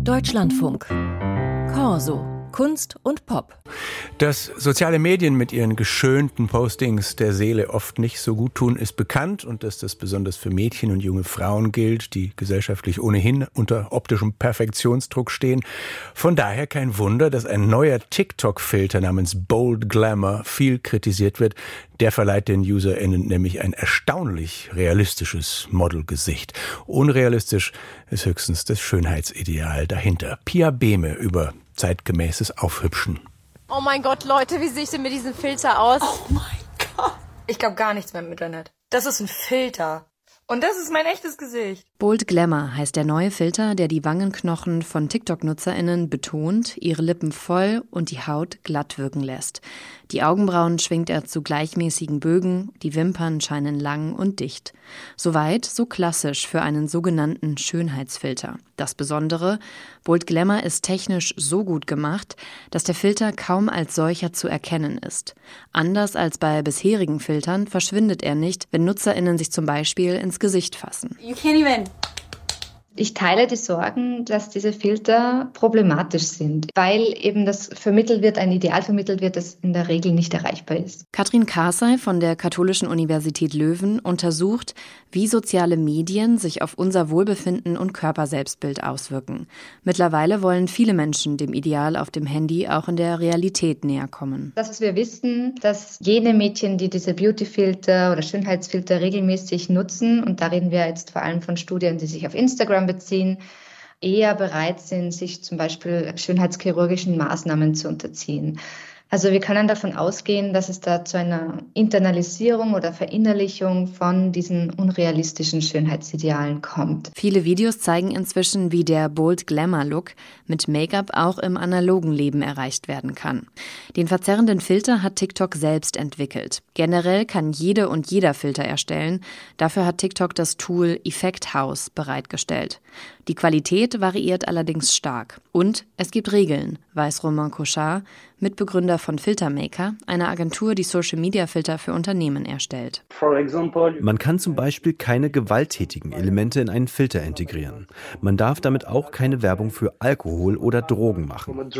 Deutschlandfunk. Corso. Kunst und Pop. Dass soziale Medien mit ihren geschönten Postings der Seele oft nicht so gut tun, ist bekannt und dass das besonders für Mädchen und junge Frauen gilt, die gesellschaftlich ohnehin unter optischem Perfektionsdruck stehen. Von daher kein Wunder, dass ein neuer TikTok-Filter namens Bold Glamour viel kritisiert wird. Der verleiht den UserInnen nämlich ein erstaunlich realistisches Modelgesicht. Unrealistisch ist höchstens das Schönheitsideal dahinter. Pia Behme über zeitgemäßes Aufhübschen. Oh mein Gott, Leute, wie sehe ich denn mit diesem Filter aus? Oh mein Gott. Ich glaube gar nichts mehr im Internet. Das ist ein Filter. Und das ist mein echtes Gesicht. Bold Glamour heißt der neue Filter, der die Wangenknochen von TikTok-NutzerInnen betont, ihre Lippen voll und die Haut glatt wirken lässt. Die Augenbrauen schwingt er zu gleichmäßigen Bögen, die Wimpern scheinen lang und dicht. Soweit so klassisch für einen sogenannten Schönheitsfilter. Das Besondere, Bold Glamour ist technisch so gut gemacht, dass der Filter kaum als solcher zu erkennen ist. Anders als bei bisherigen Filtern verschwindet er nicht, wenn NutzerInnen sich zum Beispiel ins Gesicht fassen. You can't even ich teile die Sorgen, dass diese Filter problematisch sind, weil eben das vermittelt wird, ein Ideal vermittelt wird, das in der Regel nicht erreichbar ist. Katrin Karsey von der Katholischen Universität Löwen untersucht, wie soziale Medien sich auf unser Wohlbefinden und Körperselbstbild auswirken. Mittlerweile wollen viele Menschen dem Ideal auf dem Handy auch in der Realität näher kommen. Das, was wir wissen, dass jene Mädchen, die diese Beautyfilter oder Schönheitsfilter regelmäßig nutzen, und da reden wir jetzt vor allem von Studien, die sich auf Instagram beziehen, eher bereit sind, sich zum Beispiel schönheitschirurgischen Maßnahmen zu unterziehen. Also wir können davon ausgehen, dass es da zu einer Internalisierung oder Verinnerlichung von diesen unrealistischen Schönheitsidealen kommt. Viele Videos zeigen inzwischen, wie der Bold Glamour Look mit Make-up auch im analogen Leben erreicht werden kann. Den verzerrenden Filter hat TikTok selbst entwickelt. Generell kann jede und jeder Filter erstellen. Dafür hat TikTok das Tool Effect House bereitgestellt. Die Qualität variiert allerdings stark. Und es gibt Regeln, weiß Romain Cochard, Mitbegründer von Filtermaker, einer Agentur, die Social-Media-Filter für Unternehmen erstellt. Man kann zum Beispiel keine gewalttätigen Elemente in einen Filter integrieren. Man darf damit auch keine Werbung für Alkohol oder Drogen machen.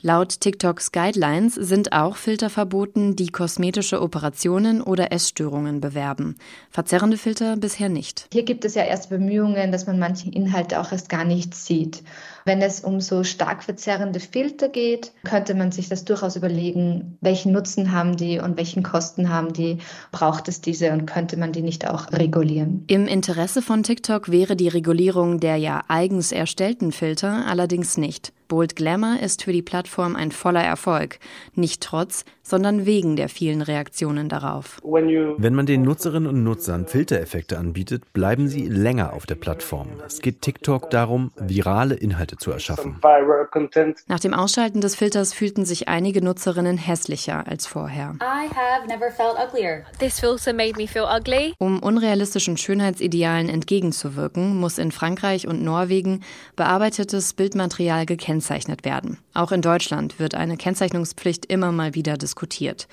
Laut TikToks Guidelines sind auch Filter verboten, die kosmetische Operationen oder Essstörungen bewerben. Verzerrende Filter bisher nicht. Hier gibt es ja erst Bemühungen, dass man manche Inhalte auch erst gar nicht sieht. Wenn es um so stark verzerrende Filter geht, könnte man sich das durchaus überlegen, welchen Nutzen haben die und welchen Kosten haben die, braucht es diese und könnte man die nicht auch regulieren. Im Interesse von TikTok wäre die Regulierung der ja eigens erstellten Filter allerdings nicht. Bold Glamour ist für die Plattform ein voller Erfolg, nicht trotz, sondern wegen der vielen Reaktionen darauf. Wenn man den Nutzerinnen und Nutzern Filtereffekte anbietet, bleiben sie länger auf der Plattform. Es geht TikTok darum, virale Inhalte zu erschaffen. Nach dem Ausschalten des Filters fühlten sich einige Nutzerinnen hässlicher als vorher. Um unrealistischen Schönheitsidealen entgegenzuwirken, muss in Frankreich und Norwegen bearbeitetes Bildmaterial gekennzeichnet gekennzeichnet werden. Auch in Deutschland wird eine Kennzeichnungspflicht immer mal wieder diskutiert.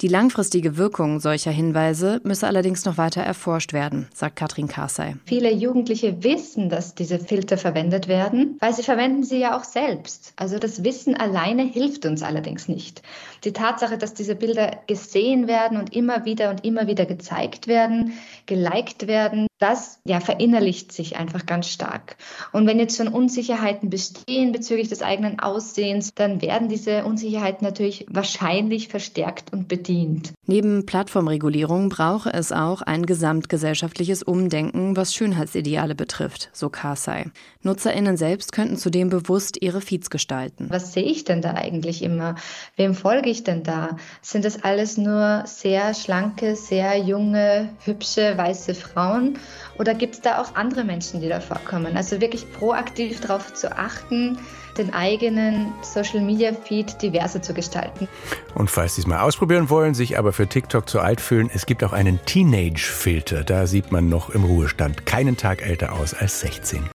Die langfristige Wirkung solcher Hinweise müsse allerdings noch weiter erforscht werden, sagt Katrin Karsey. Viele Jugendliche wissen, dass diese Filter verwendet werden, weil sie verwenden sie ja auch selbst. Also das Wissen alleine hilft uns allerdings nicht. Die Tatsache, dass diese Bilder gesehen werden und immer wieder und immer wieder gezeigt werden, geliked werden, das ja verinnerlicht sich einfach ganz stark. Und wenn jetzt schon Unsicherheiten bestehen bezüglich des eigenen Aussehens, dann werden diese Unsicherheiten natürlich wahrscheinlich verstärkt und bedient. Neben Plattformregulierung brauche es auch ein gesamtgesellschaftliches Umdenken, was Schönheitsideale betrifft, so Karsey. NutzerInnen selbst könnten zudem bewusst ihre Feeds gestalten. Was sehe ich denn da eigentlich immer? Wem folge ich denn da? Sind das alles nur sehr schlanke, sehr junge, hübsche, weiße Frauen? Oder gibt es da auch andere Menschen, die da vorkommen? Also wirklich proaktiv darauf zu achten, den eigenen Social-Media-Feed diverser zu gestalten. Und falls Sie es mal ausprobieren wollen, sich aber für TikTok zu alt fühlen, es gibt auch einen Teenage-Filter. Da sieht man noch im Ruhestand keinen Tag älter aus als 16.